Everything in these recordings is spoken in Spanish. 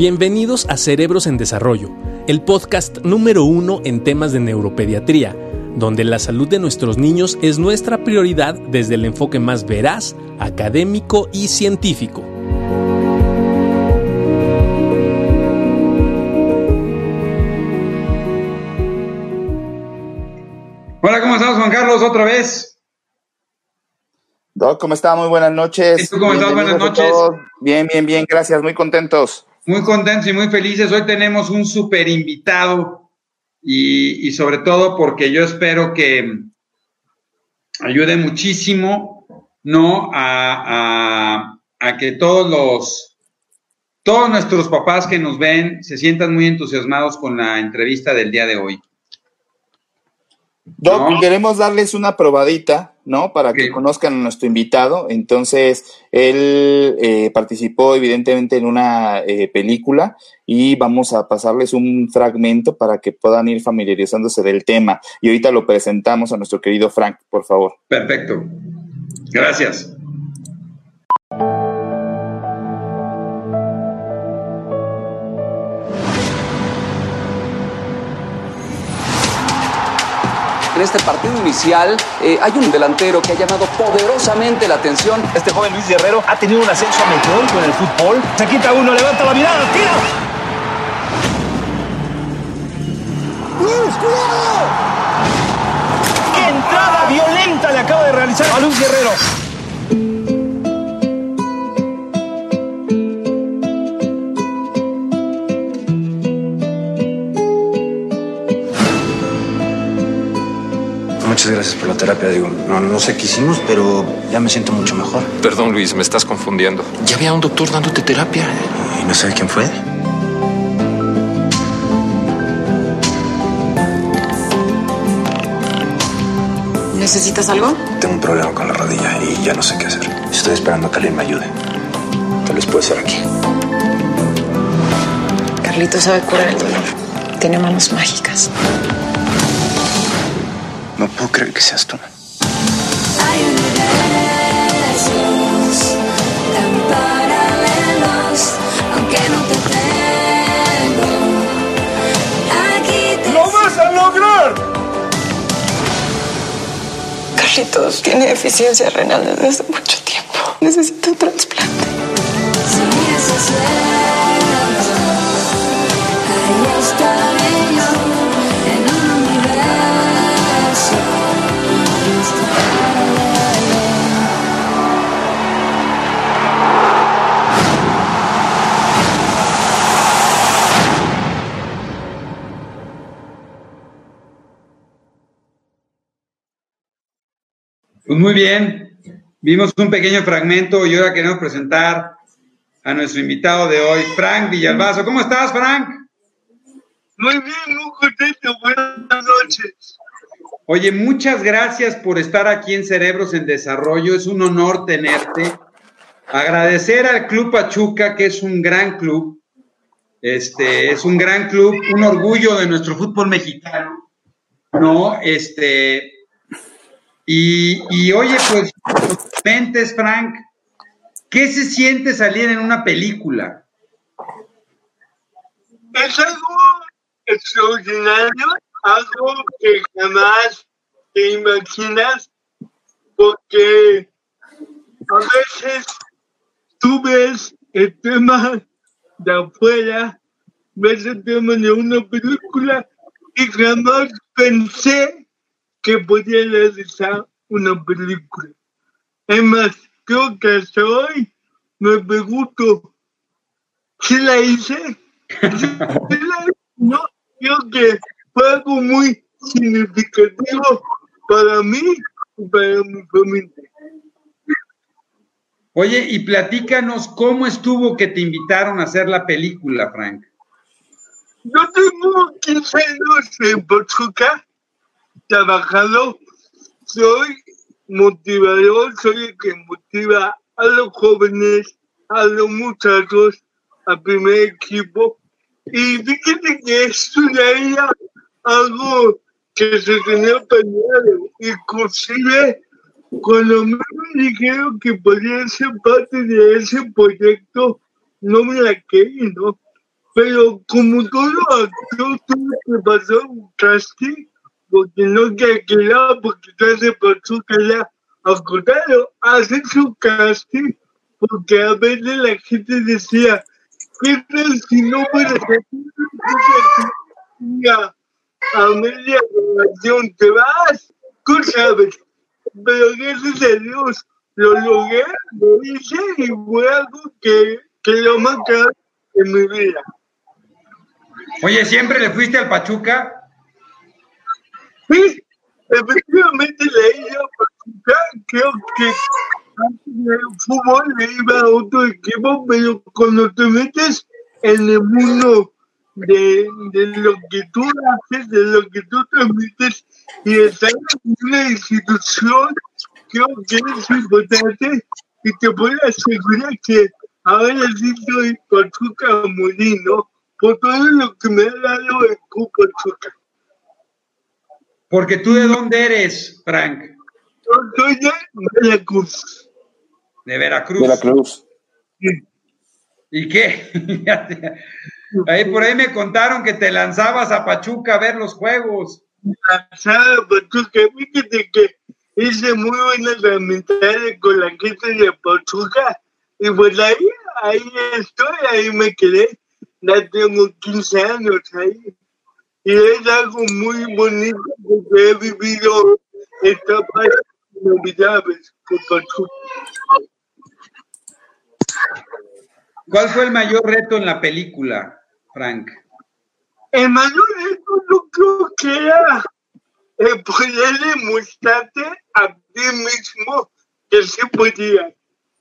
Bienvenidos a Cerebros en Desarrollo, el podcast número uno en temas de neuropediatría, donde la salud de nuestros niños es nuestra prioridad desde el enfoque más veraz, académico y científico. Hola, ¿cómo estamos, Juan Carlos? Otra vez. Doc, ¿cómo está? Muy buenas noches. ¿Y tú cómo estás? Buenas noches. Bien, bien, bien, gracias, muy contentos. Muy contentos y muy felices. Hoy tenemos un súper invitado y, sobre todo porque yo espero que ayude muchísimo, ¿no? A, a que todos los, todos nuestros papás que nos ven se sientan muy entusiasmados con la entrevista del día de hoy. Doc, queremos darles una probadita, ¿no? Para que conozcan a nuestro invitado. Entonces, él eh, participó evidentemente en una eh, película y vamos a pasarles un fragmento para que puedan ir familiarizándose del tema. Y ahorita lo presentamos a nuestro querido Frank, por favor. Perfecto. Gracias. En este partido inicial eh, hay un delantero que ha llamado poderosamente la atención. Este joven Luis Guerrero ha tenido un ascenso meteórico en el fútbol. Se quita uno, levanta la mirada, tira. ¡Luis, cuidado! ¡Qué entrada violenta le acaba de realizar a Luis Guerrero! Terapia. Digo, no, no sé qué hicimos, pero ya me siento mucho mejor. Perdón, Luis, me estás confundiendo. Ya había un doctor dándote terapia. ¿Y no sabe quién fue? ¿Necesitas algo? Tengo un problema con la rodilla y ya no sé qué hacer. Estoy esperando a que alguien me ayude. Tal vez puede ser aquí. Carlito sabe curar el dolor. Tiene manos mágicas. Que seas tú. Hay universos tan paralelos, aunque no te tengo. Aquí te ¡Lo vas a lograr! Carlitos tiene deficiencia renal desde hace mucho tiempo. Necesita un trasplante. Pues muy bien, vimos un pequeño fragmento y ahora queremos presentar a nuestro invitado de hoy, Frank Villalbazo. ¿Cómo estás, Frank? Muy bien, muy contento. Buenas noches. Oye, muchas gracias por estar aquí en Cerebros en Desarrollo. Es un honor tenerte. Agradecer al Club Pachuca, que es un gran club. Este, es un gran club, un orgullo de nuestro fútbol mexicano. ¿No? Este. Y, y oye, pues, mentes, Frank, ¿qué se siente salir en una película? Es algo extraordinario, algo que jamás te imaginas, porque a veces tú ves el tema de afuera, ves el tema de una película y jamás pensé que podía realizar una película. Es más, creo que hasta hoy me pregunto, ¿sí la hice? ¿Sí la hice? No, creo que fue algo muy significativo para mí y para mi familia. Oye, y platícanos cómo estuvo que te invitaron a hacer la película, Frank. Yo tengo 15 años en Pachuca, trabajado, soy motivador, soy el que motiva a los jóvenes, a los muchachos, al primer equipo. Y fíjate que esto era algo que se tenía planeado. Inclusive, cuando me dijeron que podía ser parte de ese proyecto, no me la creí, ¿no? pero como todo actor tuve que pasar un casting, porque no te quedaba, porque pasó que ya acotado, hacen su casting, porque a veces la gente decía, ¿qué tal si no puedes hacer a, media relación te vas? Tú sabes, pero gracias a Dios lo logré, lo hice y fue algo que, que lo más caro en mi vida. Oye, ¿siempre le fuiste al Pachuca? Sí, efectivamente le iba a Pachuca, creo que del fútbol le iba a otro equipo, pero cuando te metes en el mundo de, de lo que tú haces, de lo que tú transmites y estar en una institución, creo que es importante y te puedo asegurar que ahora sí soy Pachuca Molino por todo lo que me ha dado el Club. Porque tú de dónde eres, Frank? Yo soy de Veracruz. De Veracruz. Veracruz. ¿Y qué? ahí por ahí me contaron que te lanzabas a Pachuca a ver los juegos. Lanzaba a Pachuca, fíjate que hice muy buenas amistades con la gente de Pachuca y pues ahí, ahí estoy, ahí me quedé. Ya tengo 15 años ahí. Y es algo muy bonito porque he vivido etapas inolvidables con Pachuca. ¿Cuál fue el mayor reto en la película, Frank? El mayor reto yo creo que era eh, poder demostrarte a ti mismo que se podía.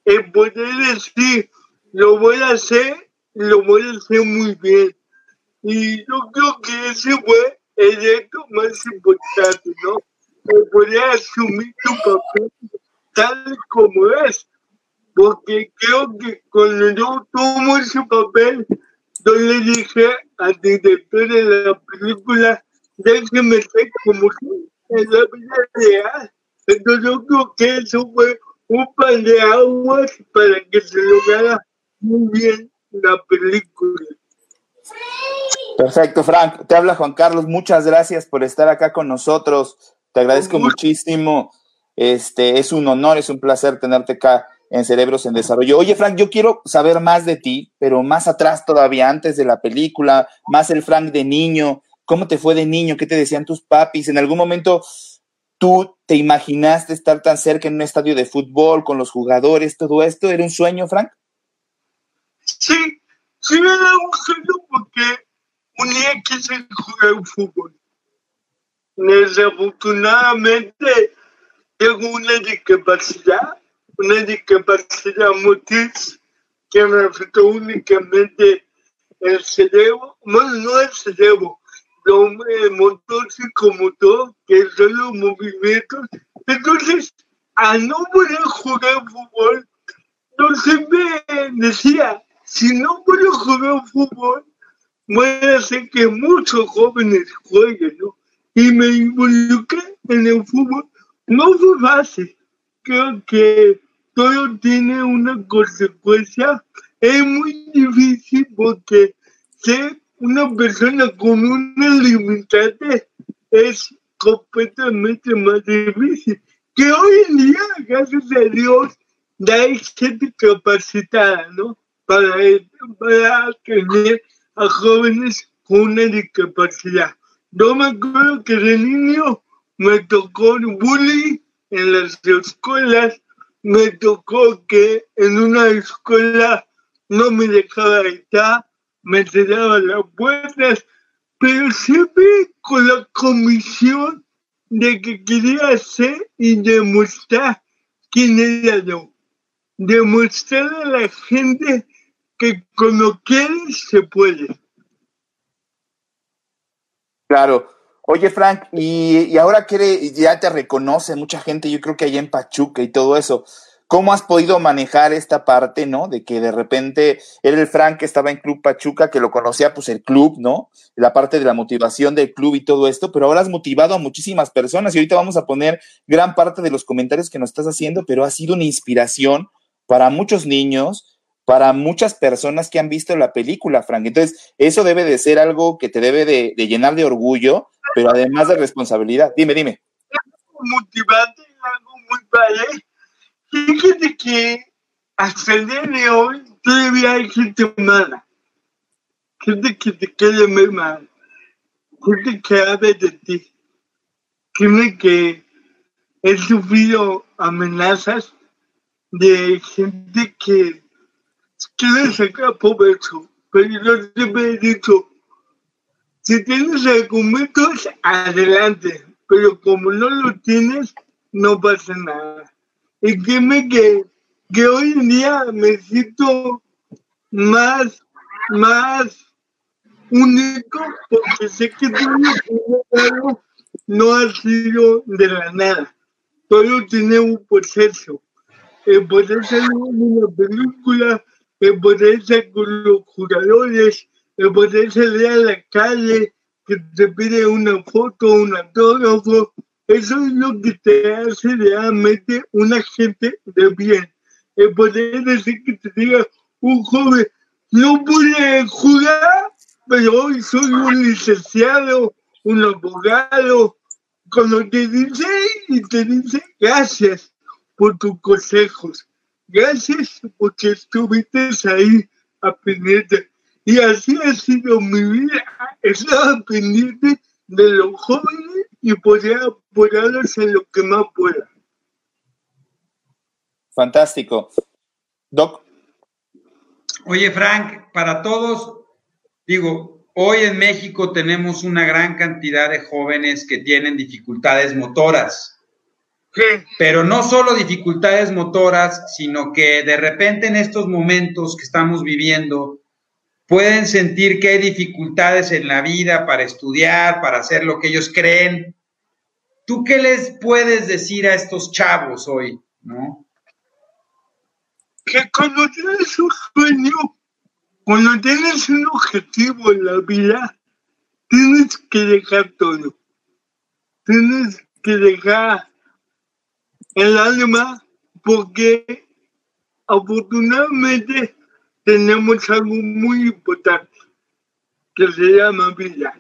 El poder decir, lo voy a hacer, lo voy a hacer muy bien. Y yo creo que ese fue el reto más importante, ¿no? El poder asumir tu papel tal como es porque creo que cuando yo tomo ese papel, yo le dije al director de la película, déjeme ser como en la vida real. Entonces yo creo que eso fue un par de aguas para que se lograra muy bien la película. Perfecto, Frank. Te habla Juan Carlos. Muchas gracias por estar acá con nosotros. Te agradezco muchísimo. Este es un honor, es un placer tenerte acá en Cerebros en Desarrollo. Oye, Frank, yo quiero saber más de ti, pero más atrás todavía, antes de la película, más el Frank de niño. ¿Cómo te fue de niño? ¿Qué te decían tus papis? ¿En algún momento tú te imaginaste estar tan cerca en un estadio de fútbol con los jugadores, todo esto? ¿Era un sueño, Frank? Sí, sí era un sueño un día quise jugar fútbol. Desafortunadamente tengo una discapacidad una discapacidad motriz que me afectó únicamente el cerebro, bueno, no el cerebro, el motor psicomotor, que son los movimientos. Entonces, a no poder jugar fútbol, no siempre decía, si no puedo jugar fútbol, a hacer que muchos jóvenes jueguen, ¿no? Y me involucré en el fútbol. No fue fácil. Creo que todo tiene una consecuencia. Es muy difícil porque ser una persona con una limitante es completamente más difícil. Que hoy en día, gracias a Dios, hay gente capacitada, ¿no? Para, para tener a jóvenes con una discapacidad. Yo me acuerdo que de niño me tocó el bullying en las escuelas me tocó que en una escuela no me dejaba estar, me cerraba las puertas, pero siempre con la comisión de que quería hacer y demostrar quién era yo. Demostrar a la gente que con lo se puede. Claro. Oye, Frank, y, ahora que ya te reconoce mucha gente, yo creo que allá en Pachuca y todo eso, ¿cómo has podido manejar esta parte, no? De que de repente era el Frank que estaba en Club Pachuca, que lo conocía pues el club, ¿no? La parte de la motivación del club y todo esto, pero ahora has motivado a muchísimas personas y ahorita vamos a poner gran parte de los comentarios que nos estás haciendo, pero ha sido una inspiración para muchos niños, para muchas personas que han visto la película, Frank. Entonces, eso debe de ser algo que te debe de, de llenar de orgullo, pero además de responsabilidad. Dime, dime. Motivante, algo muy padre. Fíjate que hasta el día de hoy todavía hay gente mala. Gente que te quiere ver mal. Gente que habla de ti. Créeme que he sufrido amenazas de gente que quiere sacar provecho. Pero yo siempre he dicho, si tienes argumentos, adelante. Pero como no lo tienes, no pasa nada. Y créeme que, que hoy en día me siento más, más único porque sé que todo no ha sido de la nada. Todo tiene un proceso. El salir en una película, poder estar con los jugadores, el poder salir a la calle, que te pide una foto, un autógrafo, eso es lo que te hace realmente una gente de bien. El poder decir que te diga un joven, no pude jugar, pero hoy soy un licenciado, un abogado, cuando te dice y te dice gracias por tus consejos, gracias porque estuviste ahí aprendiendo. Y así ha sido mi vida, estaba pendiente de los jóvenes y poder apoyarlos en lo que más pueda. Fantástico. Doc. Oye, Frank, para todos, digo, hoy en México tenemos una gran cantidad de jóvenes que tienen dificultades motoras. Pero no solo dificultades motoras, sino que de repente en estos momentos que estamos viviendo, pueden sentir que hay dificultades en la vida para estudiar, para hacer lo que ellos creen. ¿Tú qué les puedes decir a estos chavos hoy, no? Que cuando tienes un sueño, cuando tienes un objetivo en la vida, tienes que dejar todo. Tienes que dejar el alma porque afortunadamente tenemos algo muy importante que se llama vida.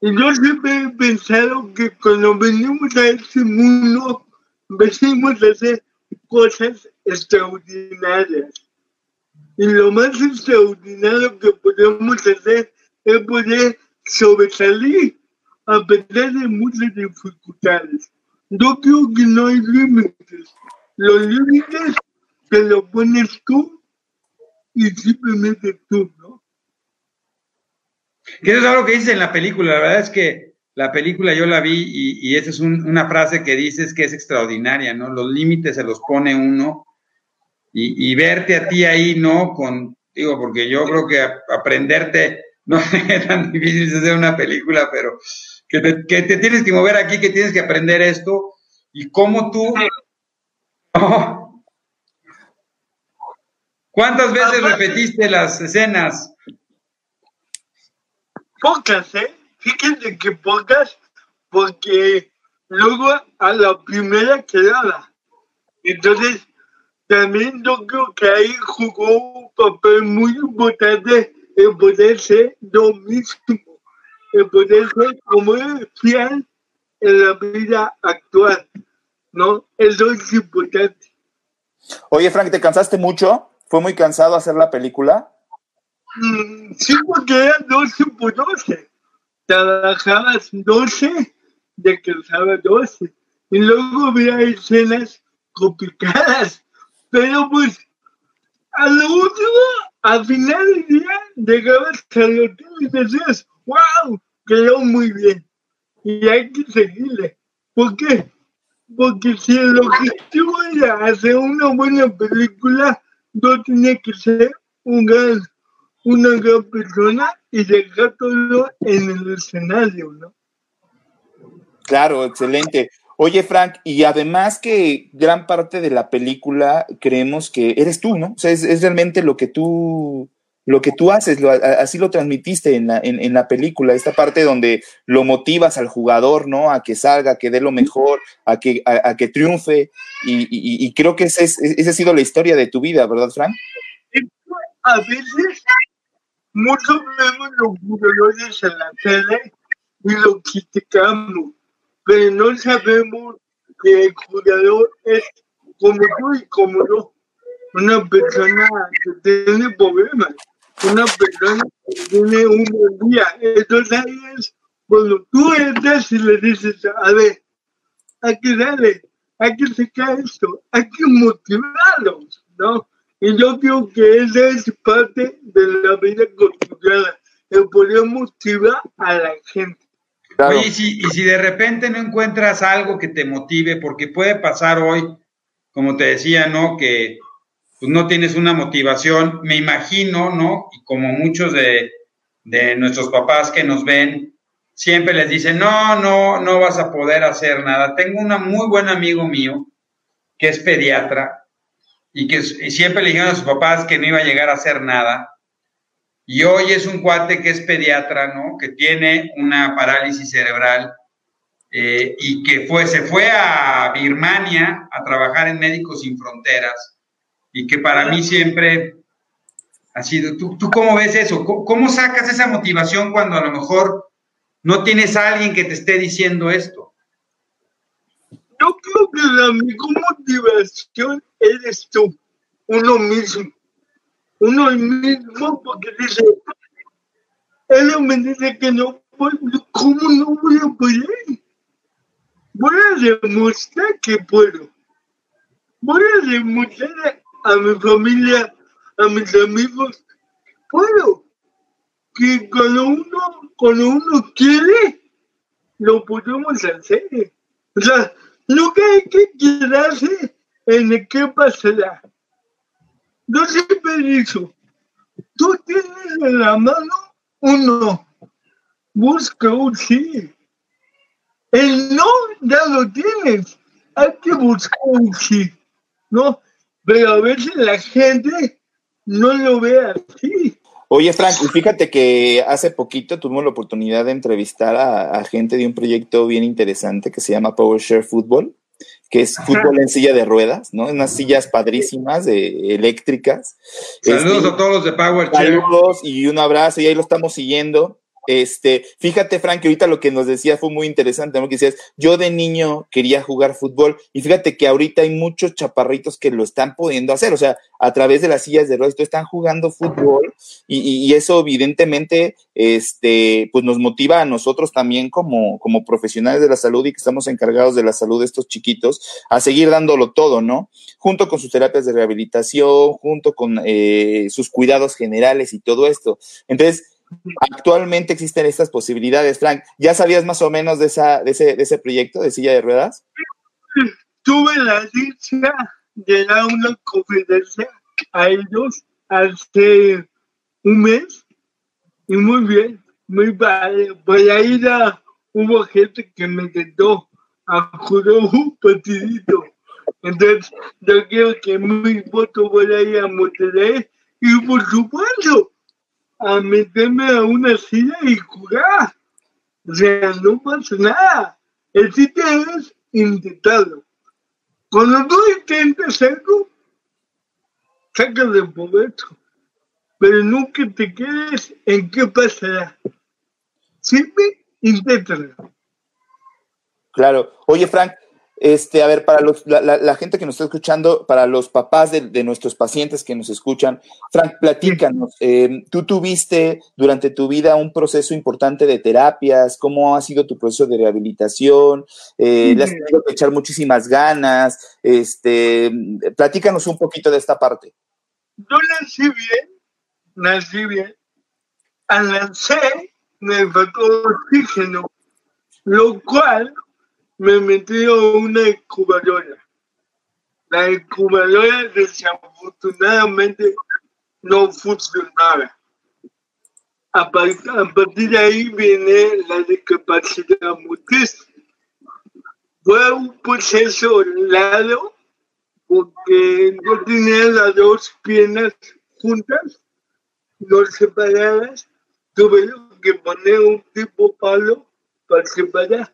Y yo siempre he pensado que cuando venimos a este mundo, venimos a hacer cosas extraordinarias. Y lo más extraordinario que podemos hacer es poder sobresalir a pesar de muchas dificultades. Yo creo que no hay límites. Los límites te los pones tú y simplemente tú, ¿no? Que eso es algo que dice en la película. La verdad es que la película yo la vi y, esa es un, una frase que dices que es extraordinaria, ¿no? Los límites se los pone uno y, y, verte a ti ahí, ¿no? Con, digo, porque yo creo que aprenderte no es tan difícil hacer una película, pero que te, que te, tienes que mover aquí, que tienes que aprender esto y cómo tú... Oh, ¿Cuántas veces repetiste las escenas? Pocas, ¿eh? Fíjense que pocas, porque luego a la primera quedaba. Entonces, también yo creo que ahí jugó un papel muy importante el poder ser lo mismo, el poder ser como fiel en la vida actual, ¿no? Eso es importante. Oye, Frank, ¿te cansaste mucho? ¿Fue muy cansado hacer la película? Mm, sí, porque era 12 por 12. Trabajabas 12, descansabas 12. Y luego había escenas complicadas. Pero pues, a lo último, al final del día, llegabas al hotel y decías, wow, quedó muy bien. Y hay que seguirle. ¿Por qué? Porque si el objetivo era hacer una buena película, no tiene que ser un gran, una gran persona y dejar todo en el escenario, ¿no? Claro, excelente. Oye, Frank, y además que gran parte de la película creemos que eres tú, ¿no? O sea, es, es realmente lo que tú, lo que tú haces, lo, así lo transmitiste en la, en, en la, película, esta parte donde lo motivas al jugador, ¿no? A que salga, a que dé lo mejor, a que, a, a que triunfe, y, y, y, creo que ese es, esa ha sido la historia de tu vida, ¿verdad, Frank? a veces muchos vemos los jugadores en la tele y lo criticamos, pero no sabemos que el jugador es como tú y como yo, una persona que tiene problemas, una persona que tiene un buen día. Entonces ahí es cuando tú entras y le dices, a ver, hay que darle, hay que sacar esto, hay que motivarlos, ¿no? Y yo creo que esa es parte de la vida cotidiana, el poder motivar a la gente. Claro. Oye, y si, y si de repente no encuentras algo que te motive, porque puede pasar hoy, como te decía, ¿no? Que pues, no tienes una motivación, me imagino, ¿no? Y como muchos de, de nuestros papás que nos ven, siempre les dicen, no, no, no vas a poder hacer nada. Tengo un muy buen amigo mío que es pediatra y que y siempre le dijeron a sus papás que no iba a llegar a hacer nada. Y hoy es un cuate que es pediatra, ¿no? Que tiene una parálisis cerebral eh, y que fue, se fue a Birmania a trabajar en Médicos Sin Fronteras y que para mí siempre ha sido, ¿tú, tú cómo ves eso? ¿Cómo, ¿Cómo sacas esa motivación cuando a lo mejor no tienes a alguien que te esté diciendo esto? Yo creo que la mejor motivación eres tú, uno mismo. Uno mismo porque dice, él me dice que no puedo, ¿cómo no voy a poder? Voy a demostrar que puedo. Voy a demostrar a mi familia, a mis amigos, puedo. Que cuando uno, cuando uno quiere, lo podemos hacer. O sea, que hay que quedarse en el que pasará. Yo siempre digo, tú tienes en la mano uno, busca un sí. El no ya lo tienes, hay que buscar un sí, ¿no? Pero a veces la gente no lo ve así. Oye, Frank, fíjate que hace poquito tuvimos la oportunidad de entrevistar a, a gente de un proyecto bien interesante que se llama PowerShare Football que es fútbol en silla de ruedas, ¿no? Unas sillas padrísimas, de, eléctricas. Saludos este, a todos los de Power Saludos y un abrazo, y ahí lo estamos siguiendo. Este, fíjate, Frank, que ahorita lo que nos decía fue muy interesante, ¿no? Que decías, yo de niño quería jugar fútbol, y fíjate que ahorita hay muchos chaparritos que lo están pudiendo hacer, o sea, a través de las sillas de ruedas, están jugando fútbol, y, y, eso evidentemente, este, pues nos motiva a nosotros también como, como profesionales de la salud y que estamos encargados de la salud de estos chiquitos, a seguir dándolo todo, ¿no? Junto con sus terapias de rehabilitación, junto con eh, sus cuidados generales y todo esto. Entonces, Actualmente existen estas posibilidades, Frank. ¿Ya sabías más o menos de, esa, de, ese, de ese proyecto de silla de ruedas? Tuve la dicha de dar una conferencia a ellos hace un mes y muy bien, muy padre. Por ahí ya hubo gente que me intentó a jugar un partidito. Entonces, yo quiero que mi voto vaya ahí a Monterrey y por supuesto a meterme a una silla y jugar. O sea, no pasa nada. El sitio es intentarlo. Cuando tú intentas algo, sacas de provecho. Pero nunca te quedes en qué pasará. Siempre inténtalo. Claro. Oye, Frank, este, a ver, para los, la, la, la, gente que nos está escuchando, para los papás de, de, nuestros pacientes que nos escuchan, Frank, platícanos, eh, tú tuviste durante tu vida un proceso importante de terapias, ¿cómo ha sido tu proceso de rehabilitación? Eh, le has tenido que echar muchísimas ganas, este, platícanos un poquito de esta parte. Yo nací bien, nací bien, al nacer me faltó oxígeno, lo cual me metió una incubadora. La incubadora desafortunadamente no funcionaba. A, partir de ahí viene la discapacidad motriz. Fue un proceso largo porque yo tenía las dos piernas juntas, no separadas. Tuve que poner un tipo palo para separar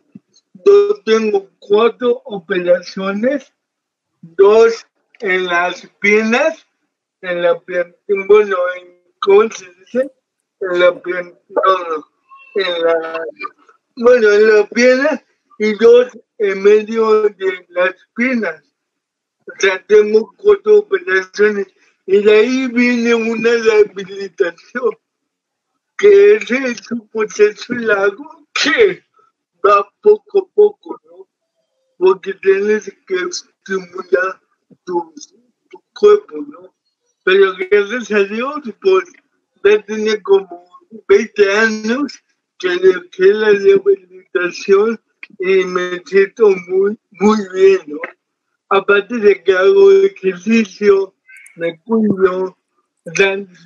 yo tengo cuatro operaciones, dos en las piernas en la bueno, en, ¿cómo se dice? En la pierna, en la, bueno, en la pierna y dos en medio de las piernas. O sea, tengo cuatro operaciones y de ahí viene una rehabilitación, que es un proceso largo que va poco a poco, ¿no? Porque tienes que estimular tu, tu cuerpo, ¿no? Pero gracias a Dios, pues ya tenía como 20 años que dejé la rehabilitación y me siento muy, muy bien, ¿no? Aparte de que hago ejercicio, me cuido,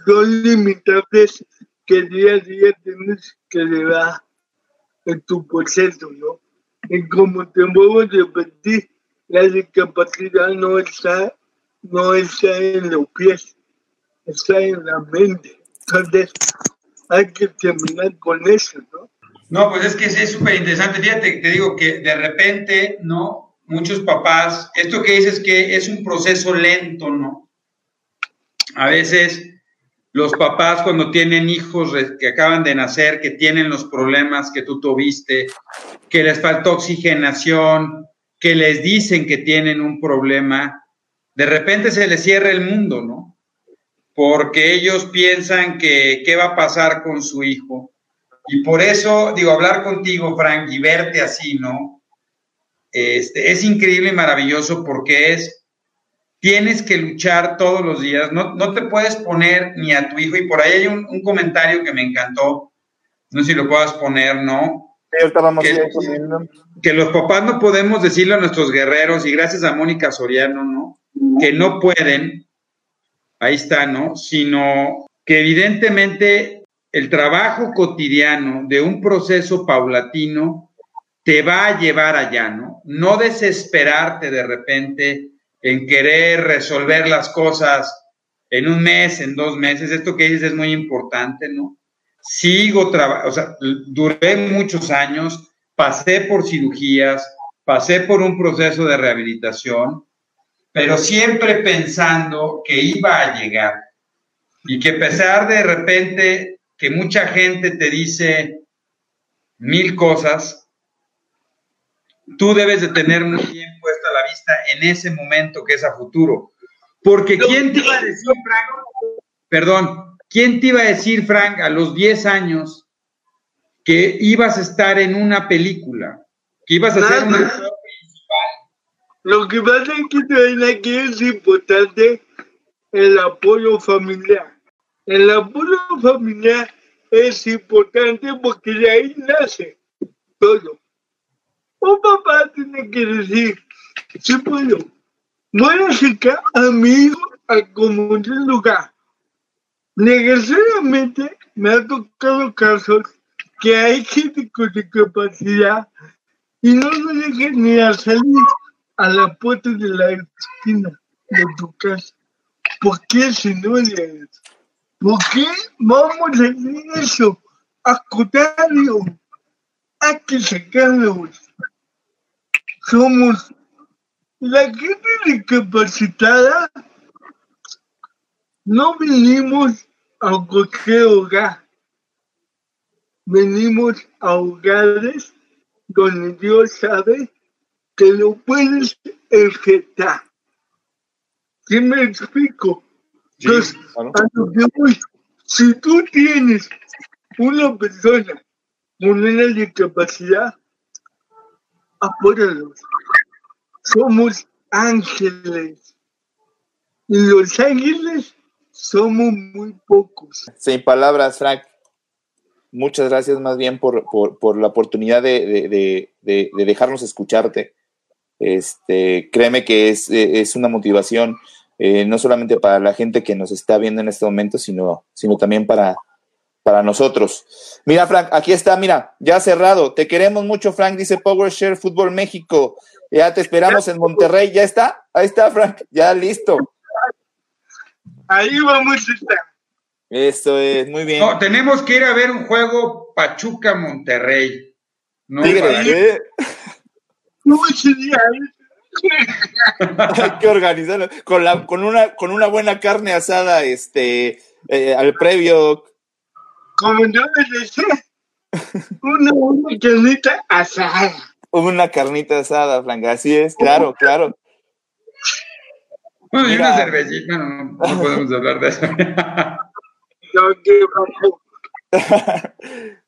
son limitables que día a día tienes que llevar en tu proceso, ¿no? Y como te vuelvo a repetir, la discapacidad no está, no está en los pies, está en la mente. Entonces, hay que terminar con eso, ¿no? No, pues es que es súper interesante. Fíjate, te digo que de repente, ¿no? Muchos papás, esto que dices que es un proceso lento, ¿no? A veces los papás cuando tienen hijos que acaban de nacer, que tienen los problemas que tú tuviste, que les faltó oxigenación, que les dicen que tienen un problema, de repente se les cierra el mundo, ¿no? Porque ellos piensan que qué va a pasar con su hijo. Y por eso, digo, hablar contigo, Frank, y verte así, ¿no? Este, es increíble y maravilloso porque es, tienes que luchar todos los días, no, no te puedes poner ni a tu hijo, y por ahí hay un, un comentario que me encantó, no sé si lo puedas poner, ¿no? Que, que, los papás no podemos decirle a nuestros guerreros, y gracias a Mónica Soriano, ¿no? Que no pueden, ahí está, ¿no? Sino que evidentemente el trabajo cotidiano de un proceso paulatino te va a llevar allá, ¿no? No desesperarte de repente en querer resolver las cosas en un mes, en dos meses. Esto que dices es muy importante, ¿no? Sigo trabajando, o sea, duré muchos años, pasé por cirugías, pasé por un proceso de rehabilitación, pero siempre pensando que iba a llegar y que a pesar de repente que mucha gente te dice mil cosas, tú debes de tener muy bien vista en ese momento que es a futuro. Porque ¿quién te iba a decir, Frank? Perdón, ¿quién te iba a decir, Frank, a los 10 años que ibas a estar en una película? Que ibas a principal. Lo que pasa es que aquí es importante el apoyo familiar. El apoyo familiar es importante porque de ahí nace todo. Un papá tiene que decir, si puedo, voy a a mi hijo al común lugar. Necesariamente me ha tocado casos que hay gente con discapacidad y no lo dejan ni a salir a la puerta de la esquina de tu casa. ¿Por qué se no eso? ¿Por qué vamos a hacer eso? Al contrario, hay que sacarlos. Somos la gente discapacitada. No venimos a cualquier hogar. Venimos a hogares donde Dios sabe que lo puedes enfrentar. ¿Sí me explico? Sí, Entonces, claro. a lo que voy, si tú tienes una persona con una discapacidad, apóyalos. Somos ángeles. Y los ángeles somos muy pocos. Sin palabras, Frank. Muchas gracias más bien por, por, la oportunidad de, de, de, de, de dejarnos escucharte. Este, créeme que es, es una motivación eh, no solamente para la gente que nos está viendo en este momento, sino, sino también para, para nosotros. Mira, Frank, aquí está, mira, ya cerrado. Te queremos mucho, Frank, dice PowerShare Fútbol México. Ya te esperamos en Monterrey. ¿Ya está? Ahí está, Frank. Ya listo. Ahí vamos a estar. Eso es, muy bien. No, tenemos que ir a ver un juego Pachuca-Monterrey. No, Tigres, ¿eh? ¿Cómo sería? Hay que organizarlo con, la, con, una, con una buena carne asada este, eh, al previo. Como yo les decía, una, una carnita asada. Una carnita asada, Frank, así es, claro, claro. Bueno, y una cervecita, no, no podemos hablar de eso. No.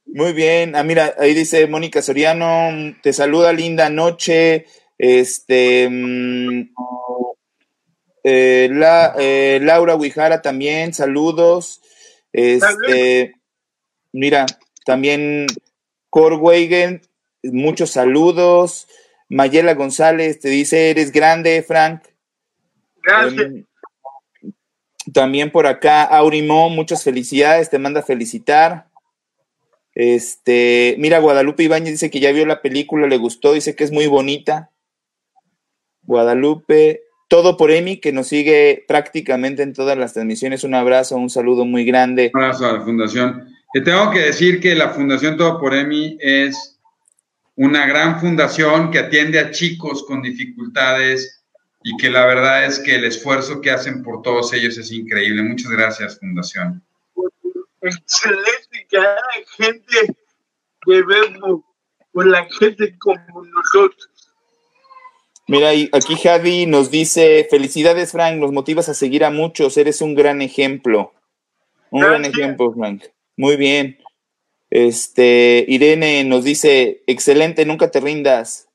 Muy bien. Ah, mira, ahí dice Mónica Soriano, te saluda, linda noche. Este, mm, eh, la, eh, Laura Guijara también, saludos. Este, mira, también Corweigen, muchos saludos. Mayela González te dice, eres grande, Frank. Gracias. Em, también por acá, Aurimo, muchas felicidades, te manda a felicitar. Este, mira, Guadalupe Ibáñez dice que ya vio la película, le gustó, dice que es muy bonita. Guadalupe, todo por Emi, que nos sigue prácticamente en todas las transmisiones. Un abrazo, un saludo muy grande. Un abrazo a la fundación. Te tengo que decir que la Fundación Todo por Emi es una gran fundación que atiende a chicos con dificultades y que la verdad es que el esfuerzo que hacen por todos ellos es increíble. Muchas gracias, Fundación. Excelente que haya gente que vemos por la gente como nosotros. Mira, y aquí Javi nos dice, felicidades Frank, nos motivas a seguir a muchos, eres un gran ejemplo. Un gran ejemplo, Frank. Muy bien. Este, Irene nos dice, excelente, nunca te rindas.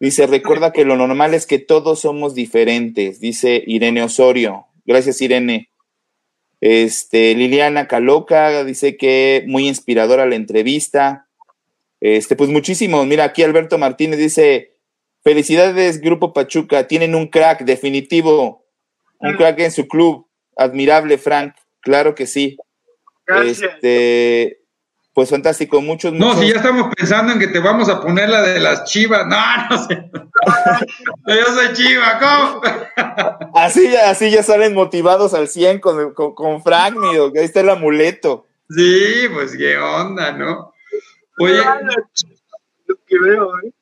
Dice, recuerda que lo normal es que todos somos diferentes, dice Irene Osorio. Gracias, Irene. Este, Liliana Caloca dice que muy inspiradora la entrevista. Este, pues muchísimos. Mira, aquí Alberto Martínez dice, felicidades, Grupo Pachuca, tienen un crack definitivo, un crack en su club. Admirable, Frank. Claro que sí. Gracias. Este, pues fantástico, muchos, No, muchos. si ya estamos pensando en que te vamos a poner la de las chivas. No, no sé. Yo soy chiva, ¿cómo? Así, ya- así ya salen motivados al 100 con, con, con Frank, mío, que ahí está el amuleto. Sí, pues qué onda, ¿no? Oye, Lo que veo, ¿eh?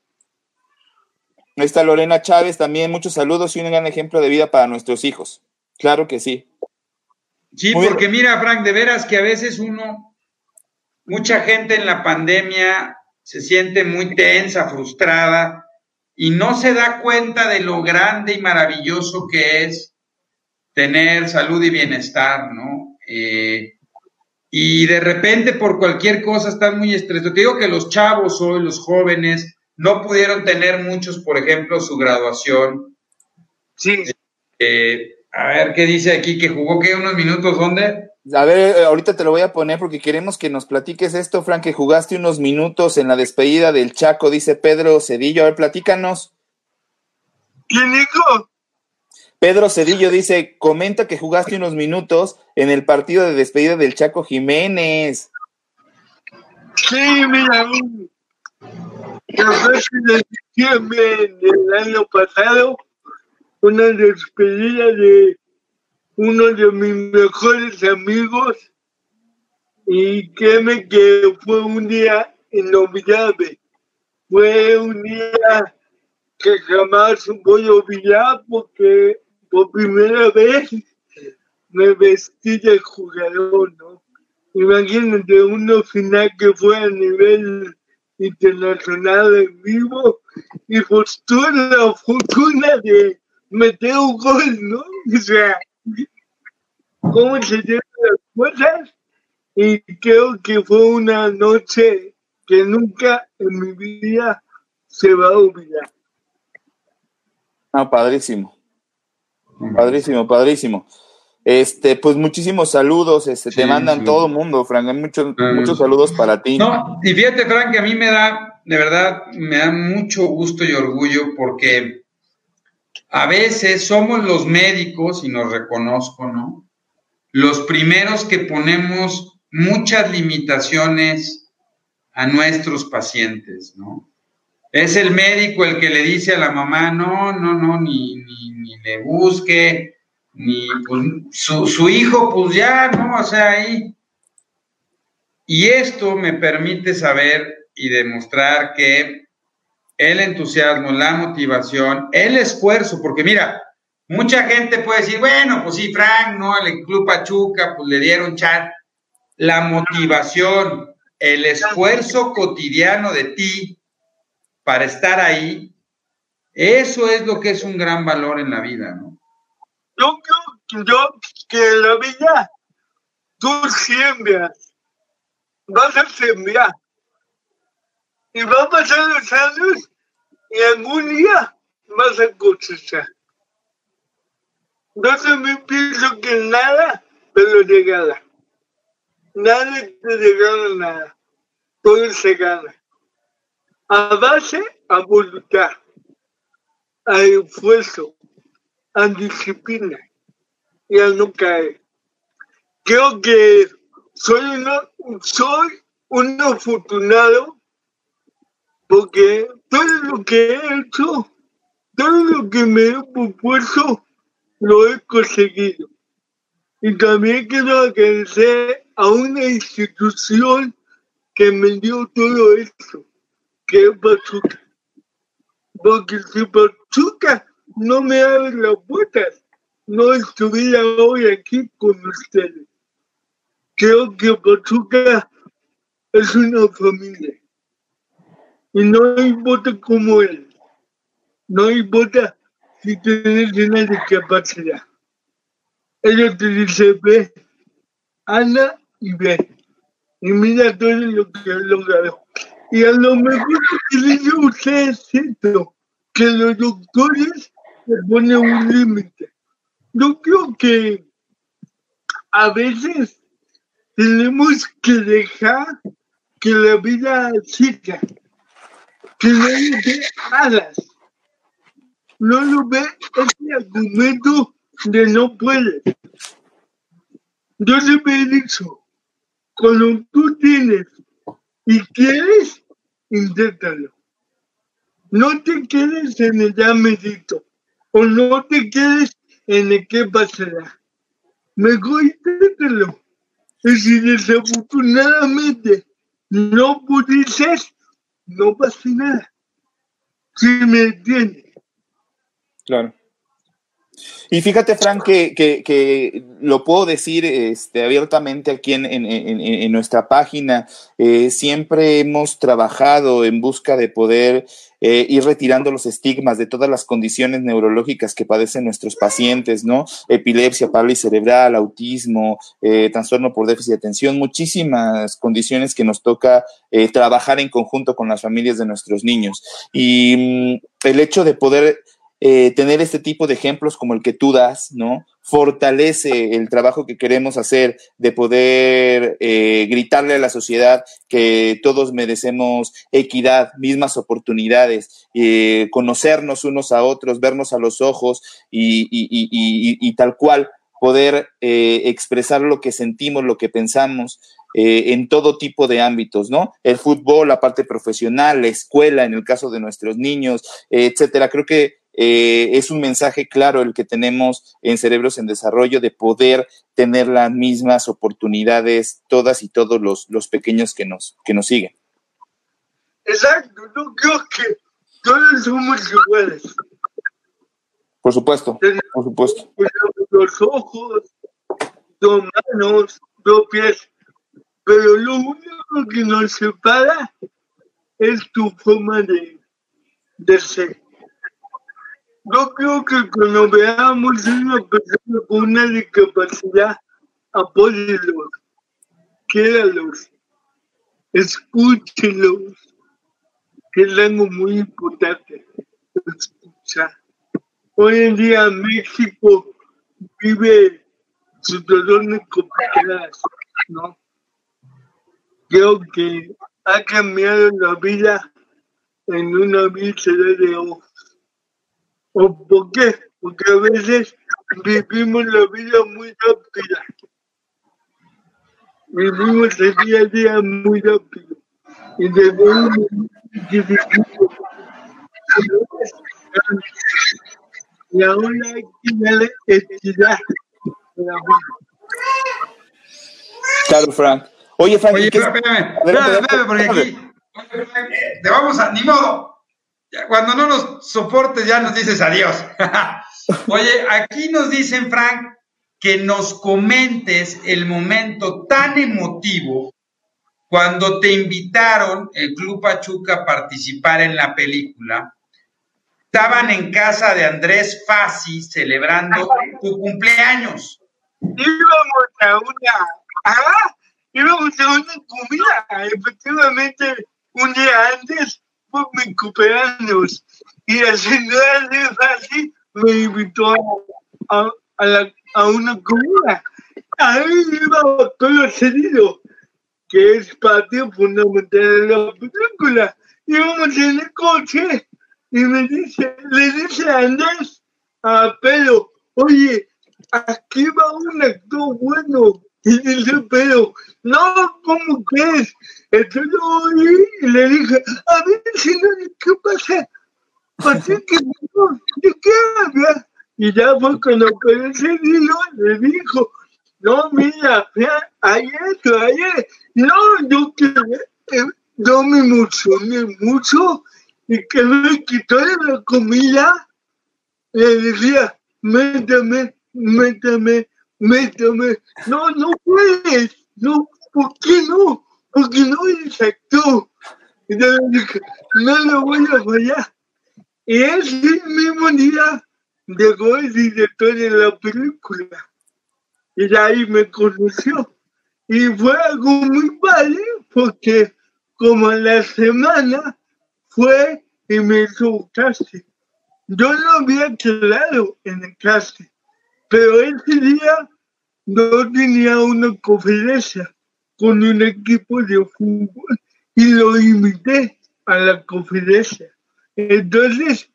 Ahí está Lorena Chávez también, muchos saludos y un gran ejemplo de vida para nuestros hijos. Claro que sí. Sí, Muy porque mira, Frank, de veras que a veces uno, mucha gente en la pandemia se siente muy tensa, frustrada y no se da cuenta de lo grande y maravilloso que es tener salud y bienestar, ¿no? Eh, y de repente por cualquier cosa están muy estresados. Te digo que los chavos hoy, los jóvenes, no pudieron tener muchos, por ejemplo, su graduación. Sí. Eh, a ver, ¿qué dice aquí? ¿Que jugó qué? ¿Unos minutos? ¿Dónde? A ver, eh, ahorita te lo voy a poner porque queremos que nos platiques esto, Frank, que jugaste unos minutos en la despedida del Chaco, dice Pedro Cedillo. A ver, platícanos. ¿Quién dijo? Pedro Cedillo dice, comenta que jugaste unos minutos en el partido de despedida del Chaco Jiménez. Sí, mira, un- el 12 de diciembre del año pasado, una despedida de uno de mis mejores amigos y créeme que fue un día inolvidable. Fue un día que jamás voy a olvidar porque por primera vez me vestí de jugador, ¿no? Imagínate una final que fue a nivel internacional en vivo y pues tuve la fortuna de meter un gol, ¿no? O sea, cómo se llevan las cosas y creo que fue una noche que nunca en mi vida se va a olvidar. Ah, padrísimo. Padrísimo, padrísimo. Este, pues muchísimos saludos, este, te mandan sí. todo el mundo, Frank. Hay muchos, Ah, muchos sí. saludos para ti. No, y fíjate, Frank, que a mí me da, de verdad, me da mucho gusto y orgullo porque a veces somos los médicos, y nos reconozco, ¿no? Los primeros que ponemos muchas limitaciones a nuestros pacientes, ¿no? Es el médico el que le dice a la mamá, no, no, no, ni, ni, le busque, ni pues, su, su hijo, pues ya, ¿no? O sea, ahí. Y esto me permite saber y demostrar que el entusiasmo, la motivación, el esfuerzo, porque mira, mucha gente puede decir, bueno, pues sí, Frank, ¿no? El Club Pachuca, pues le dieron chat. La motivación, el esfuerzo cotidiano de ti para estar ahí, eso es lo que es un gran valor en la vida, ¿no? Yo creo que, yo, que la vida tú siembras, vas a sembrar y va a pasar los años y algún día vas a cosechar. Entonces me pienso que nada te lo regala. Nadie te regala nada. Todo se gana. A base a voluntad, a esfuerzo, a disciplina y a no caer. Creo que soy, una, soy un afortunado porque todo lo que he hecho, todo lo que me he propuesto, lo he conseguido. Y también quiero agradecer a una institución que me dio todo esto, que es Pachuca. Porque si Pachuca no me abre las puertas, no estuviera hoy aquí con ustedes. Creo que Pachuca es una familia. Y no importa cómo es. No importa si tienes una discapacidad. Ellos te dicen, ve, anda y ve. Y mira todo lo que he logrado. Y a lo mejor dice usted es cierto, que los doctores le ponen un límite. Yo creo que a veces tenemos que dejar que la vida siga, que no le alas, no lo ve ese argumento de no puede. Yo siempre he dicho, cuando tú tienes y quieres, inténtalo. No te quedes en el ya medito, o no te quedes en el qué pasará. Mejor inténtalo. Y si desafortunadamente no pudieses, no pasa nada. Si me entiendes. Claro. Y fíjate, Frank, que, que, que, lo puedo decir este, abiertamente aquí en, en, en, en nuestra página. Eh, siempre hemos trabajado en busca de poder eh, ir retirando los estigmas de todas las condiciones neurológicas que padecen nuestros pacientes, ¿no? Epilepsia, parálisis cerebral, autismo, eh, trastorno por déficit de atención, muchísimas condiciones que nos toca trabajar en conjunto con las familias de nuestros niños. Y mmm, el hecho de poder eh, tener este tipo de ejemplos como el que tú das, ¿no? Fortalece el trabajo que queremos hacer de poder eh, gritarle a la sociedad que todos merecemos equidad, mismas oportunidades, eh, conocernos unos a otros, vernos a los ojos y, y, y, y tal cual poder eh, expresar lo que sentimos, lo que pensamos, eh, en todo tipo de ámbitos, ¿no? El fútbol, la parte profesional, la escuela, en el caso de nuestros niños, etcétera. Creo que eh, es un mensaje claro el que tenemos en Cerebros en Desarrollo de poder tener las mismas oportunidades todas y todos los, los pequeños que nos, que nos siguen. Exacto, yo creo que todos somos iguales. Por supuesto, por supuesto. Los ojos, dos manos, dos pies, pero lo único que nos separa es tu forma de, de ser. Yo creo que cuando veamos una persona con una discapacidad, apóyenlos, quédalos, escúchelos, que es algo muy importante, escuchar. Hoy en día México vive situaciones complicadas, ¿no? Creo que ha cambiado la vida en una víscera de ojos. ¿O por qué? Porque a veces vivimos la vida muy rápida. Vivimos el día a día muy rápido. Y debemos y ahora hay que darle equidad. Claro, Frank. Oye, Frank, Oye, espérame, espérame, espérame, porque aquí te vamos a, ni modo. Cuando no nos soportes, ya nos dices adiós. Oye, aquí nos dicen, Frank, que nos comentes el momento tan emotivo cuando te invitaron el Club Pachuca a participar en la película. Estaban en casa de Andrés Fassi celebrando tu cumpleaños. íbamos a una, ah, íbamos a una comida, efectivamente, un día antes mi cumpleaños y la señora de Fasi me invitó a, a, la- a una comida. Ahí iba todo seguido, que es parte fundamental de la película. Íbamos en el coche y me dice, le dice a Andrés, a Pedro, oye, aquí va un actor bueno. Y dice, pero, no, ¿cómo crees? Entonces yo oí y le dije, a ver, señor, ¿qué pasa? Así que, no, ¿de qué habla? Y ya fue cuando Pedro Cedillo le dijo, no, mira, esto, hay esto. No, yo que, eh, yo me emocioné mucho y que me quitó de la comida le decía, métame, métame, métame. No, no puedes. No, ¿por qué no? Porque no eres actor. No lo voy a fallar. Y ese mismo día llegó el director de la película. Y ahí me conoció. Y fue algo muy padre porque como a la semana fue y me hizo un casting. Yo no había quedado en el casting, pero ese día no tenía una conferencia con un equipo de fútbol y lo invité a la conferencia. Entonces,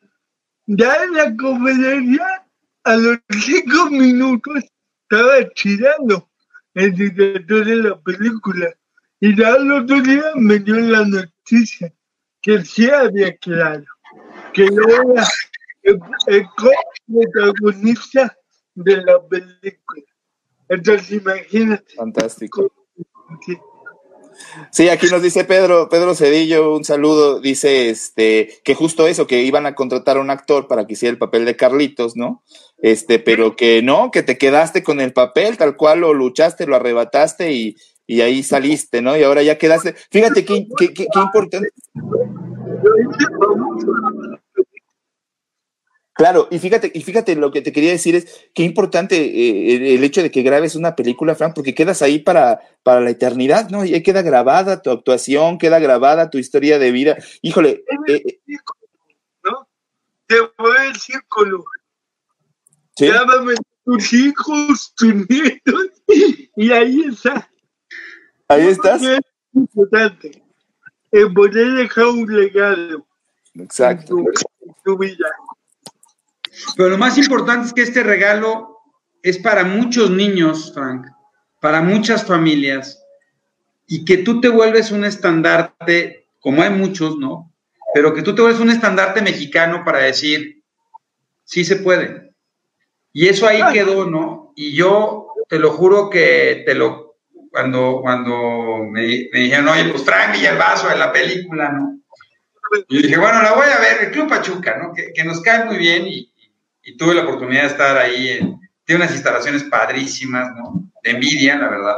ya en la conferencia, a los cinco minutos, estaba chillando el director de la película. Y ya el otro día me dio la noticia que sí había quedado, que yo era el, el protagonista de la película. Entonces, imagínate. Fantástico. Sí, aquí nos dice Pedro, Pedro Cedillo, un saludo, dice este que justo eso, que iban a contratar a un actor para que hiciera el papel de Carlitos, ¿no? Este, pero que no, que te quedaste con el papel, tal cual lo luchaste, lo arrebataste y, y ahí saliste, ¿no? Y ahora ya quedaste. Fíjate qué, qué, qué, qué importante. Claro, y fíjate, y fíjate lo que te quería decir es qué importante eh, el, el hecho de que grabes una película, Frank, porque quedas ahí para, para la eternidad, ¿no? Y ahí queda grabada tu actuación, queda grabada tu historia de vida. Híjole, eh, ¿no? Te voy el círculo. ¿Sí? Llámame tus hijos, tus nietos, y ahí está. ahí estás. Es importante. El poder dejar un legado Exacto. en tu, en tu vida. Pero lo más importante es que este regalo es para muchos niños, Frank, para muchas familias, y que tú te vuelves un estandarte, como hay muchos, ¿no? Pero que tú te vuelves un estandarte mexicano para decir, sí se puede. Y eso ahí quedó, ¿no? Y yo te lo juro que te lo, cuando, cuando me, me dijeron, oye, pues Frank y el vaso de la película, ¿no? Y dije, bueno, la voy a ver, el Club Pachuca, ¿no? Que, que nos cae muy bien y, y tuve la oportunidad de estar ahí. En, tiene unas instalaciones padrísimas, ¿no? De envidia, la verdad.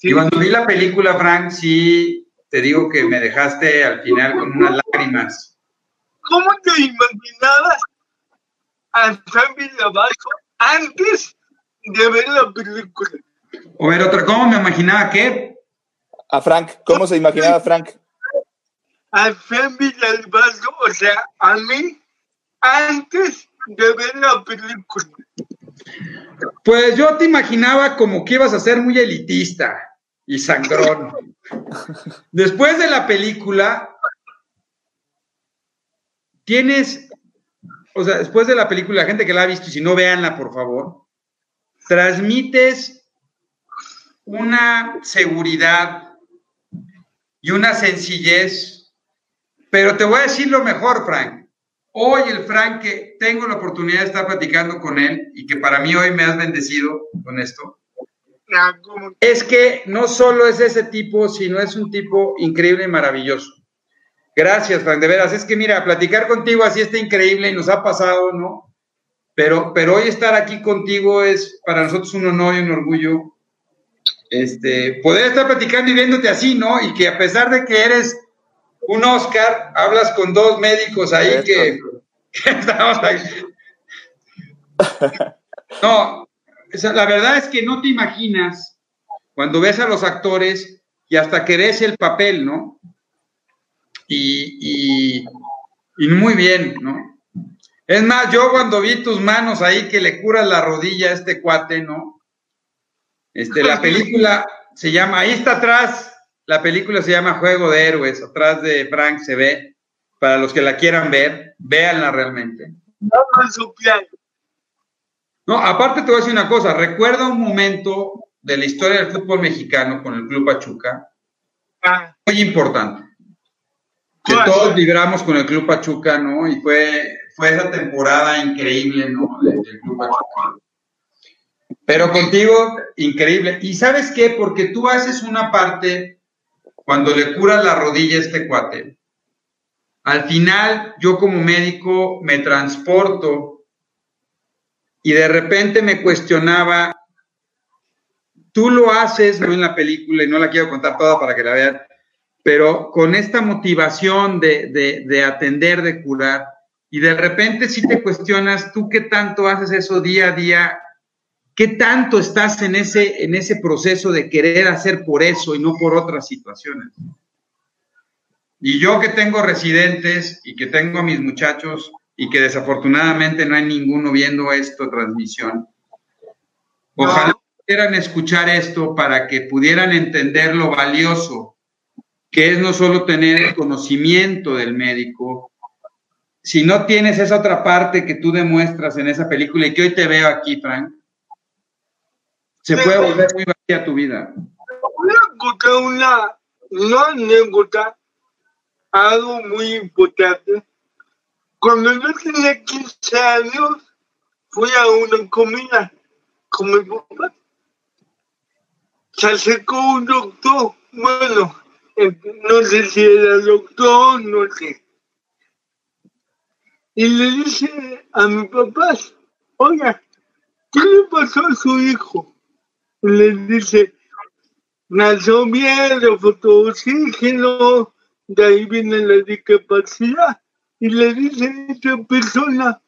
Y cuando vi la película, Frank, sí, te digo que me dejaste al final con unas lágrimas. ¿Cómo te imaginabas a San Villabajo antes de ver la película? O ver, otra, ¿cómo me imaginaba que? A Frank, ¿cómo se imaginaba Frank? A San Villalbazo, o sea, a mí, antes de ver la película. Pues yo te imaginaba como que ibas a ser muy elitista y sangrón. Después de la película, tienes, o sea, después de la película, la gente que la ha visto, y si no, véanla, por favor, transmites una seguridad y una sencillez, pero te voy a decir lo mejor, Frank. Hoy el Frank que tengo la oportunidad de estar platicando con él y que para mí hoy me has bendecido con esto, es que no solo es ese tipo, sino es un tipo increíble y maravilloso. Gracias, Frank, de veras. Es que mira, platicar contigo así está increíble y nos ha pasado, ¿no? Pero, pero hoy estar aquí contigo es para nosotros un honor y un orgullo. Este, poder estar platicando y viéndote así, ¿no? Y que a pesar de que eres un Oscar, hablas con dos médicos ahí que, que estamos ahí. No, la verdad es que no te imaginas cuando ves a los actores y hasta que ves el papel, ¿no? Y, y, y muy bien, ¿no? Es más, yo cuando vi tus manos ahí que le curas la rodilla a este cuate, ¿no? Este, la película se llama, ahí está atrás, la película se llama Juego de Héroes, atrás de Frank se ve, para los que la quieran ver, véanla realmente. No. No, aparte te voy a decir una cosa, recuerda un momento de la historia del fútbol mexicano con el Club Pachuca, Ah, muy importante. Que ¿Cuál? todos vibramos con el Club Pachuca, ¿no? Y fue, fue esa temporada increíble, ¿no? de- del Club Pachuca. Pero contigo, increíble. ¿Y sabes qué? Porque tú haces una parte cuando le curas la rodilla a este cuate. Al final, yo como médico me transporto y de repente me cuestionaba, tú lo haces, no en la película, y no la quiero contar toda para que la vean, pero con esta motivación de, de- de atender, de curar, y de repente si te cuestionas, tú qué tanto haces eso día a día, qué tanto estás en ese, en ese proceso de querer hacer por eso y no por otras situaciones. Y yo que tengo residentes y que tengo a mis muchachos y que desafortunadamente no hay ninguno viendo esto transmisión, ojalá pudieran escuchar esto para que pudieran entender lo valioso que es no solo tener el conocimiento del médico, si no tienes esa otra parte que tú demuestras en esa película y que hoy te veo aquí, Frank, se puede volver muy vacía tu vida. voy a contar una, una anécdota, algo muy importante. Cuando yo tenía 15 años, fui a una comida con mi papá. Se acercó un doctor, bueno, eh, no sé si era doctor, no sé. Y le dice a mi papá, oiga, ¿qué le pasó a su hijo? Le dice, nació bien, le faltó oxígeno, de ahí viene la discapacidad. Y le dice a esta persona,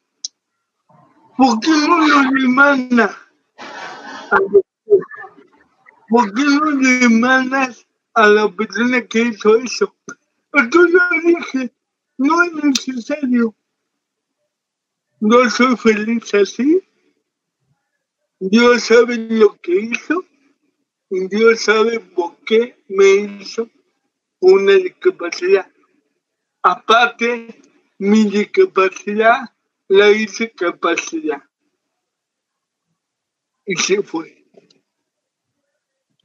¿por qué no lo demanda? ¿Por qué no demandas a la persona que hizo eso? Entonces yo dije, no es necesario. No soy feliz así. Dios sabe lo que hizo Dios sabe por qué me hizo una discapacidad. Aparte, mi discapacidad la hice capacidad. Y se fue.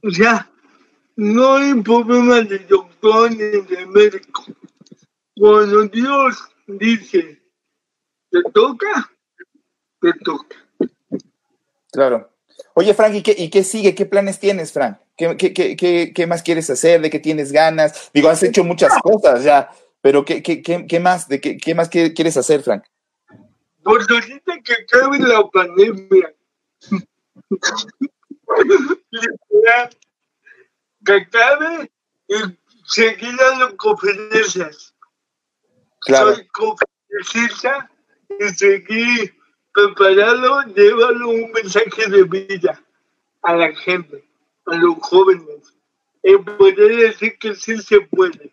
O sea, no hay problema de doctor ni de médico. Cuando Dios dice, te toca, te toca. Claro. Oye, Frank, ¿y qué, y qué sigue? ¿Qué planes tienes, Frank? ¿Qué, qué, qué, qué, más quieres hacer? ¿De qué tienes ganas? Digo, has hecho muchas cosas ya, pero ¿qué, qué, qué, qué más? ¿De qué, qué más quieres hacer, Frank? Pues ahorita que acabe la pandemia. Que acabe y seguir dando conferencias. Claro. Soy conferencista y seguir preparado, llevarle un mensaje de vida a la gente, a los jóvenes. Y poder decir que sí se puede.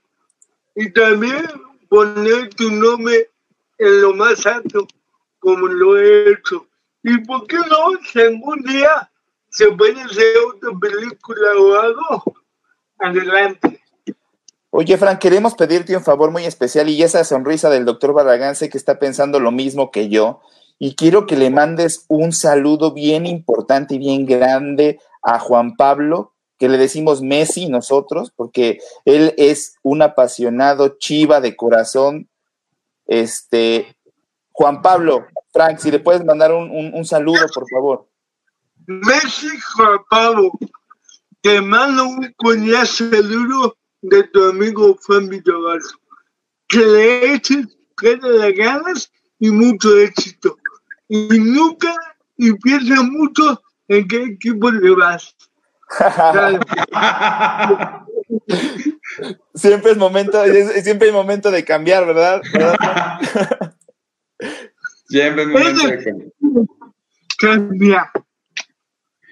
Y también poner tu nombre en lo más alto, como lo he hecho. ¿Y por qué no? Si algún día se puede hacer otra película o algo, adelante. Oye, Frank, queremos pedirte un favor muy especial y esa sonrisa del doctor Barragán que está pensando lo mismo que yo y quiero que le mandes un saludo bien importante y bien grande a Juan Pablo, que le decimos Messi nosotros, porque él es un apasionado chiva de corazón. Este, Juan Pablo, Frank, si le puedes mandar un, un- saludo, por favor. Messi Juan Pablo, te mando un cordial saludo de tu amigo Juan Villavaso. que le eches todas las ganas y mucho éxito. Y nunca y piensa mucho en qué equipo le vas. Siempre es momento, es- siempre hay momento de cambiar, ¿verdad? ¿Verdad? Siempre es momento de cambiar. Cambia.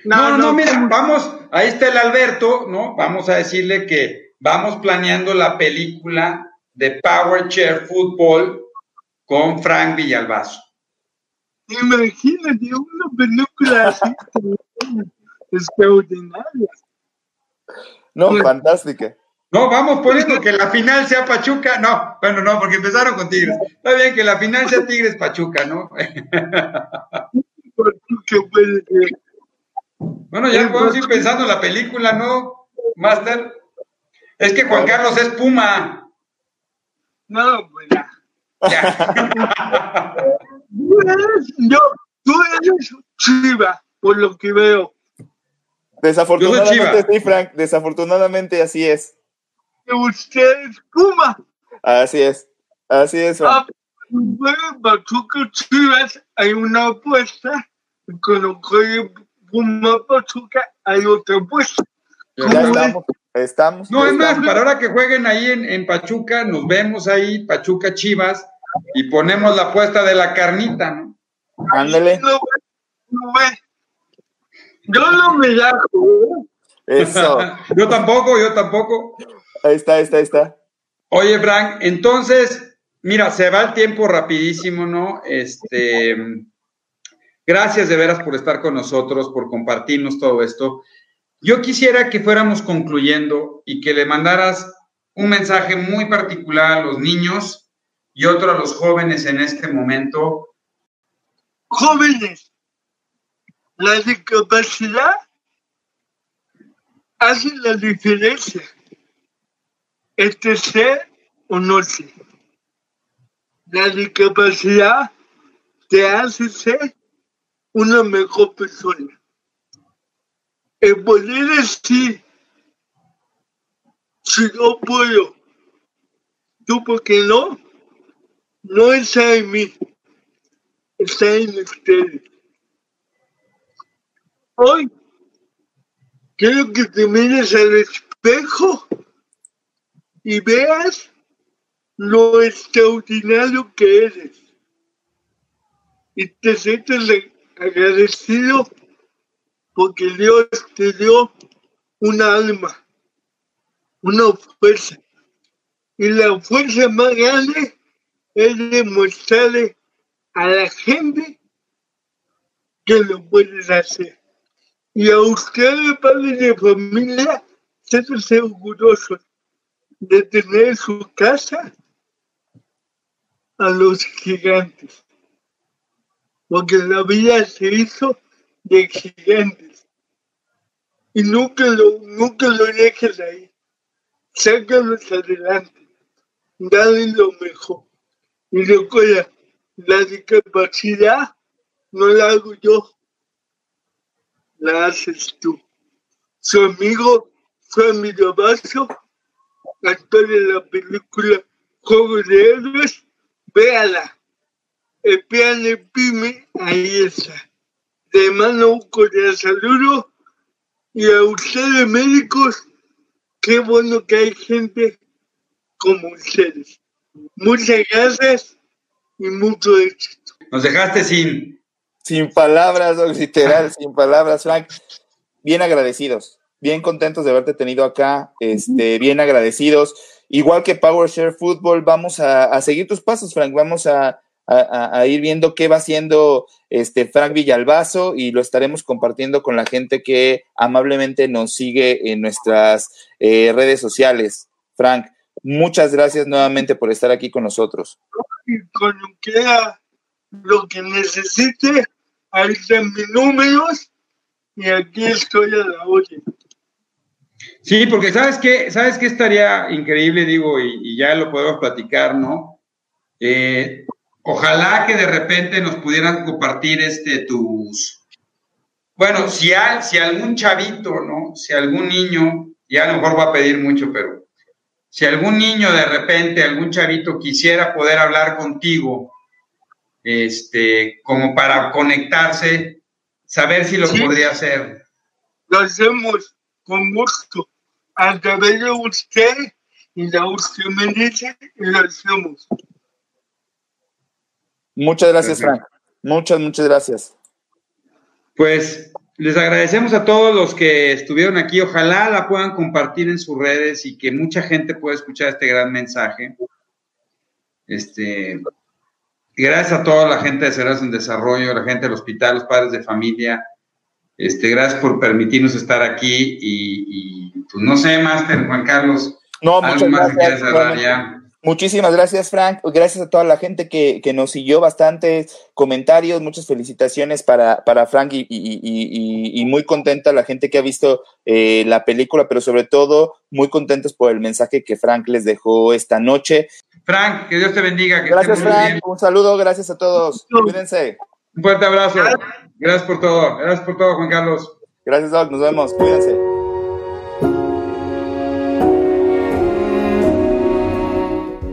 No, no, mira, vamos, ahí está el Alberto, ¿no? Vamos a decirle que vamos planeando la película de Power Chair Football con Frank Villalbazo. Imagínate una película así extraordinaria. No, fantástica. No, vamos poniendo que la final sea Pachuca. No, bueno, no, porque empezaron con Tigres. Está bien que la final sea Tigres Pachuca, ¿no? Puede ser. Bueno, ya podemos ir pensando en la película, ¿no, Master? Es que Juan Carlos es Puma. No, pues ya. Ya. Tú eres- Yo, tú eres chiva, por lo que veo. Desafortunadamente sí, Frank, desafortunadamente así es. Usted es Puma. Así es. Así es, Frank. Ah, Pachuca Chivas hay una apuesta. Con lo que Puma Pachuca hay otra apuesta. Ya estamos. Estamos. No, es más, para ahora que jueguen ahí en, en Pachuca, nos vemos ahí, Pachuca Chivas, y ponemos la apuesta de la carnita, ¿no? Ándale. No, no. Yo no me. ¿eh? Eso. yo tampoco, yo tampoco. Ahí está, ahí está, ahí está. Oye, Frank, entonces, mira, se va el tiempo rapidísimo, ¿no? Este, gracias de veras por estar con nosotros, por compartirnos todo esto. Yo quisiera que fuéramos concluyendo y que le mandaras un mensaje muy particular a los niños y otro a los jóvenes en este momento. Jóvenes, la discapacidad hace la diferencia entre ser o no ser. La discapacidad te hace ser una mejor persona. El poder decir, si yo puedo, tú por qué no, no está en mí, está en ustedes. Hoy quiero que te mires al espejo y veas lo extraordinario que eres. Y te sientes agradecido porque Dios te dio una alma, una fuerza. Y la fuerza más grande es demostrarle a la gente que lo puedes hacer. Y a ustedes, padres de familia, siéntanse orgullosos de tener en su casa a los gigantes. Porque la vida se hizo de gigantes. Y nunca lo, nunca lo dejes ahí. Sácalos adelante. Dale lo mejor. Y recuerda, la discapacidad no la hago yo, la haces tú. Su amigo Sammy Vaso, actor de la película Juego de Héroes, véala. El Pime, ahí está. De mano un cordial saludo y a ustedes médicos, qué bueno que hay gente como ustedes. Muchas gracias y mucho éxito. Nos dejaste sin. Sin palabras, literal, sin palabras, Frank. Bien agradecidos, bien contentos de haberte tenido acá, este, bien agradecidos. Igual que PowerShare Football, vamos a, a seguir tus pasos, Frank. Vamos a, a, a, ir viendo qué va haciendo este Frank Villalbazo y lo estaremos compartiendo con la gente que amablemente nos sigue en nuestras eh, redes sociales. Frank, muchas gracias nuevamente por estar aquí con nosotros. Y cuando quiera lo que necesite, ahí están mis números y aquí estoy a la orden. Sí, porque sabes qué, sabes qué estaría increíble, digo, y, y ya lo podemos platicar, ¿no? Eh, ojalá que de repente nos pudieran compartir este tus bueno si hay, si algún chavito no si algún niño ya a lo mejor va a pedir mucho pero si algún niño de repente, algún chavito quisiera poder hablar contigo, este, como para conectarse, saber si lo Sí. podría hacer. Lo hacemos con gusto. A través de usted y la usted me dice y lo hacemos. Muchas gracias, Perfecto. Frank. Muchas, muchas gracias. Pues les agradecemos a todos los que estuvieron aquí. Ojalá la puedan compartir en sus redes y que mucha gente pueda escuchar este gran mensaje. Este, gracias a toda la gente de Cerebros en Desarrollo, la gente del hospital, los padres de familia. Este, gracias por permitirnos estar aquí y, y, pues no sé, Master Juan Carlos, No, algo más que quieras gracias. cerrar ya. Muchísimas gracias, Frank. Gracias a toda la gente que, que nos siguió, bastantes comentarios, muchas felicitaciones para, para Frank y, y- y- muy contenta la gente que ha visto eh, la película, pero sobre todo muy contentos por el mensaje que Frank les dejó esta noche. Frank, que Dios te bendiga, que Gracias, Frank. bien. Un saludo, gracias a todos. Cuídense. Un fuerte abrazo. Gracias por todo. Gracias por todo, Juan Carlos. Gracias, Doc. Nos vemos. Cuídense.